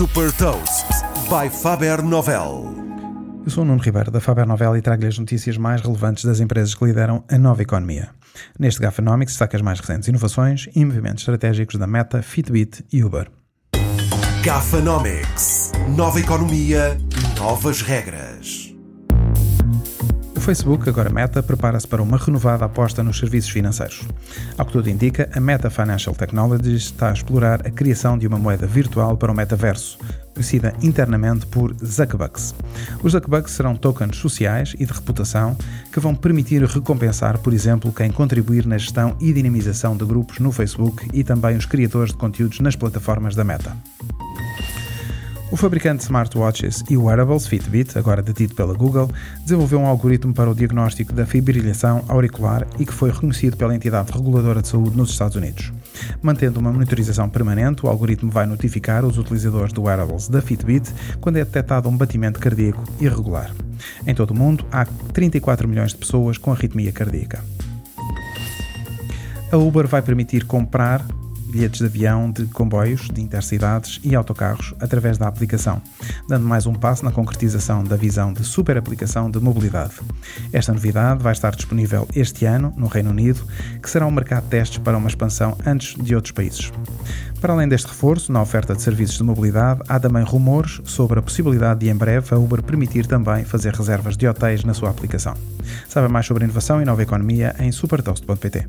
Super Toast by Faber Novel. Eu sou o Nuno Ribeiro da Faber Novel e trago-lhe as notícias mais relevantes das empresas que lideram a nova economia. Neste Gafanomics destaca as mais recentes inovações e movimentos estratégicos da Meta, Fitbit e Uber. Gafanomics. Nova economia, novas regras. Facebook, agora Meta, prepara-se para uma renovada aposta nos serviços financeiros. Ao que tudo indica, a Meta Financial Technologies está a explorar a criação de uma moeda virtual para o metaverso, conhecida internamente por Zuckbucks. Os Zuckbucks serão tokens sociais e de reputação que vão permitir recompensar, por exemplo, quem contribuir na gestão e dinamização de grupos no Facebook e também os criadores de conteúdos nas plataformas da Meta. O fabricante de smartwatches e wearables Fitbit, agora detido pela Google, desenvolveu um algoritmo para o diagnóstico da fibrilação auricular e que foi reconhecido pela entidade reguladora de saúde nos Estados Unidos. Mantendo uma monitorização permanente, o algoritmo vai notificar os utilizadores de wearables da Fitbit quando é detectado um batimento cardíaco irregular. Em todo o mundo, há 34 milhões de pessoas com arritmia cardíaca. A Uber vai permitir comprar bilhetes de avião, de comboios, de intercidades e autocarros através da aplicação, dando mais um passo na concretização da visão de super aplicação de mobilidade. Esta novidade vai estar disponível este ano no Reino Unido, que será um mercado de testes para uma expansão antes de outros países. Para além deste reforço na oferta de serviços de mobilidade, há também rumores sobre a possibilidade de em breve a Uber permitir também fazer reservas de hotéis na sua aplicação. Saiba mais sobre inovação e nova economia em supertoast.pt.